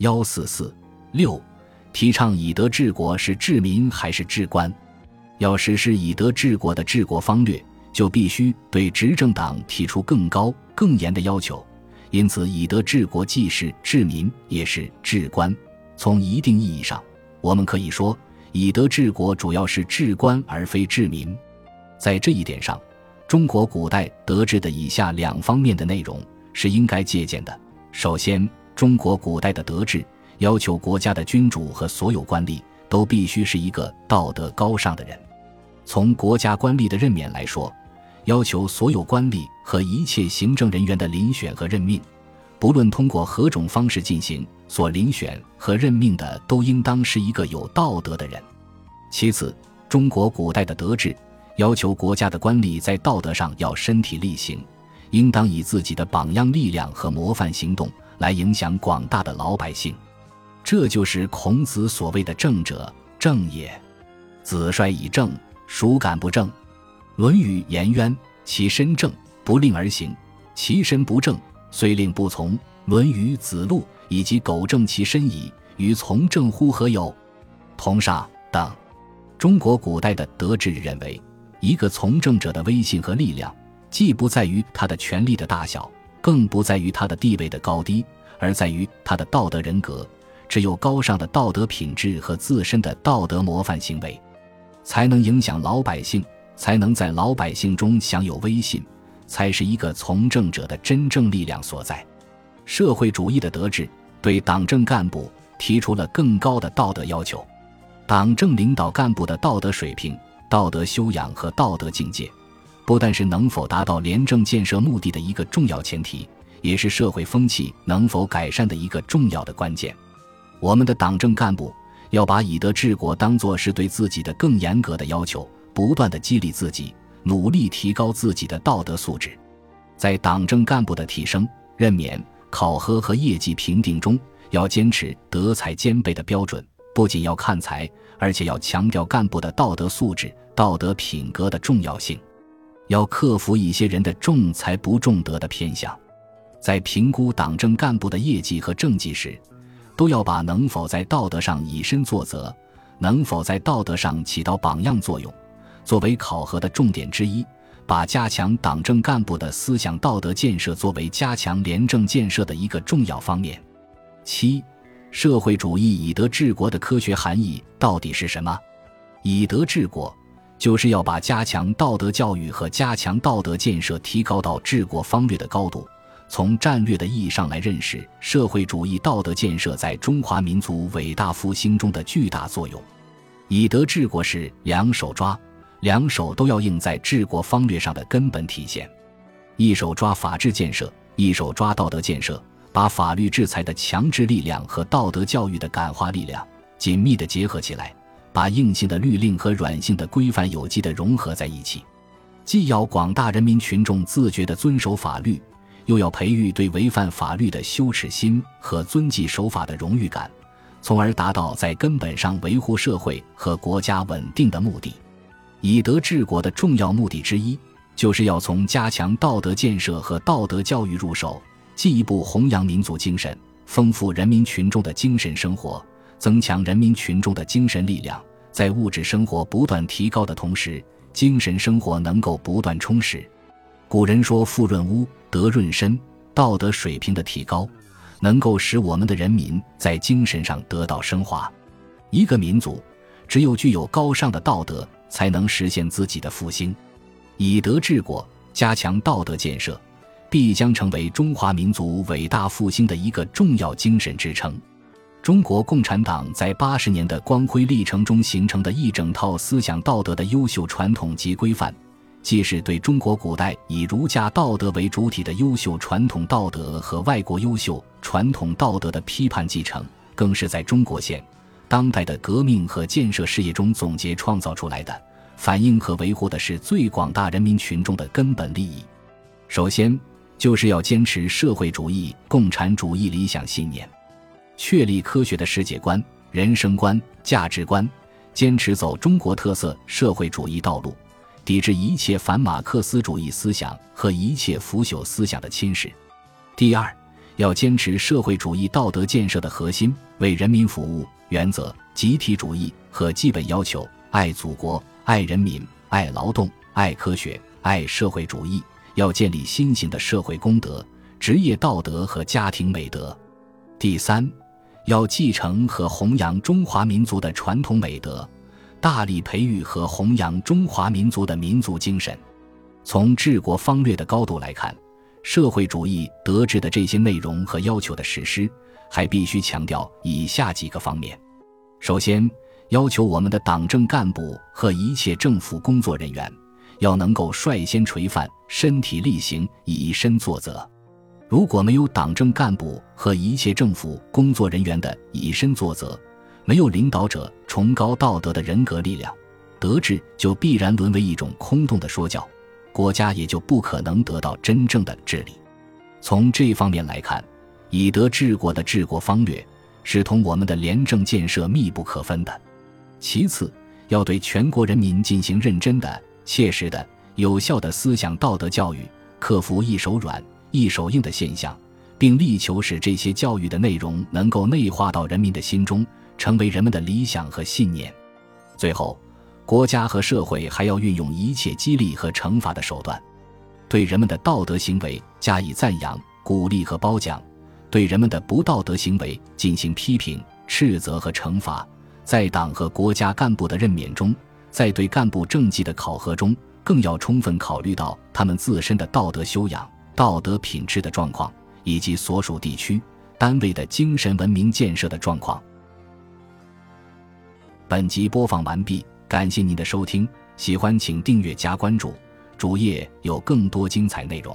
幺四四六，提倡以德治国是治民还是治官？要实施以德治国的治国方略，就必须对执政党提出更高、更严的要求。因此，以德治国既是治民，也是治官。从一定意义上，我们可以说，以德治国主要是治官而非治民。在这一点上，中国古代德治的以下两方面的内容是应该借鉴的。首先，中国古代的德治要求国家的君主和所有官吏都必须是一个道德高尚的人。从国家官吏的任免来说，要求所有官吏和一切行政人员的遴选和任命，不论通过何种方式进行，所遴选和任命的都应当是一个有道德的人。其次，中国古代的德治要求国家的官吏在道德上要身体力行。应当以自己的榜样力量和模范行动来影响广大的老百姓，这就是孔子所谓的“正者，正也”。子帅以正，孰敢不正？《论语》颜渊：“其身正，不令而行；其身不正，虽令不从。”《论语·子路》以及“苟正其身矣，与从政乎何有？”同上等。中国古代的德治认为，一个从政者的威信和力量。既不在于他的权力的大小，更不在于他的地位的高低，而在于他的道德人格。只有高尚的道德品质和自身的道德模范行为，才能影响老百姓，才能在老百姓中享有威信，才是一个从政者的真正力量所在。社会主义的德治对党政干部提出了更高的道德要求，党政领导干部的道德水平、道德修养和道德境界。不但是能否达到廉政建设目的的一个重要前提，也是社会风气能否改善的一个重要的关键。我们的党政干部要把以德治国当作是对自己的更严格的要求，不断的激励自己，努力提高自己的道德素质。在党政干部的提升、任免、考核和业绩评定中，要坚持德才兼备的标准，不仅要看才，而且要强调干部的道德素质、道德品格的重要性。要克服一些人的重才不重德的偏向，在评估党政干部的业绩和政绩时，都要把能否在道德上以身作则，能否在道德上起到榜样作用，作为考核的重点之一，把加强党政干部的思想道德建设作为加强廉政建设的一个重要方面。七，社会主义以德治国的科学含义到底是什么？以德治国。就是要把加强道德教育和加强道德建设提高到治国方略的高度。从战略的意义上来认识社会主义道德建设在中华民族伟大复兴中的巨大作用。以德治国是两手抓，两手都要硬在治国方略上的根本体现。一手抓法治建设，一手抓道德建设，把法律制裁的强制力量和道德教育的感化力量紧密地结合起来。把硬性的律令和软性的规范有机的融合在一起，既要广大人民群众自觉地遵守法律，又要培育对违反法律的羞耻心和遵纪守法的荣誉感，从而达到在根本上维护社会和国家稳定的目的。以德治国的重要目的之一，就是要从加强道德建设和道德教育入手，进一步弘扬民族精神，丰富人民群众的精神生活。增强人民群众的精神力量，在物质生活不断提高的同时，精神生活能够不断充实。古人说：“富润屋，德润身。”道德水平的提高，能够使我们的人民在精神上得到升华。一个民族只有具有高尚的道德，才能实现自己的复兴。以德治国，加强道德建设，必将成为中华民族伟大复兴的一个重要精神支撑。中国共产党在八十年的光辉历程中形成的一整套思想道德的优秀传统及规范，既是对中国古代以儒家道德为主体的优秀传统道德和外国优秀传统道德的批判继承，更是在中国现当代的革命和建设事业中总结创造出来的，反映和维护的是最广大人民群众的根本利益。首先，就是要坚持社会主义共产主义理想信念。确立科学的世界观、人生观、价值观，坚持走中国特色社会主义道路，抵制一切反马克思主义思想和一切腐朽思想的侵蚀。第二，要坚持社会主义道德建设的核心为人民服务原则、集体主义和基本要求，爱祖国、爱人民、爱劳动、爱科学、爱社会主义。要建立新型的社会公德、职业道德和家庭美德。第三，要继承和弘扬中华民族的传统美德，大力培育和弘扬中华民族的民族精神。从治国方略的高度来看。社会主义德治的这些内容和要求的实施，还必须强调以下几个方面：首先，要求我们的党政干部和一切政府工作人员要能够率先垂范、身体力行、以身作则。如果没有党政干部和一切政府工作人员的以身作则，没有领导者崇高道德的人格力量，德治就必然沦为一种空洞的说教。国家也就不可能得到真正的治理。从这方面来看，以德治国的治国方略是同我们的廉政建设密不可分的。其次，要对全国人民进行认真的、切实的、有效的思想道德教育，克服一手软、一手硬的现象，并力求使这些教育的内容能够内化到人民的心中，成为人们的理想和信念。最后。国家和社会还要运用一切激励和惩罚的手段，对人们的道德行为加以赞扬、鼓励和褒奖；对人们的不道德行为进行批评、斥责和惩罚。在党和国家干部的任免中，在对干部政绩的考核中，更要充分考虑到他们自身的道德修养、道德品质的状况，以及所属地区、单位的精神文明建设的状况。本集播放完毕。感谢您的收听，喜欢请订阅加关注，主页有更多精彩内容。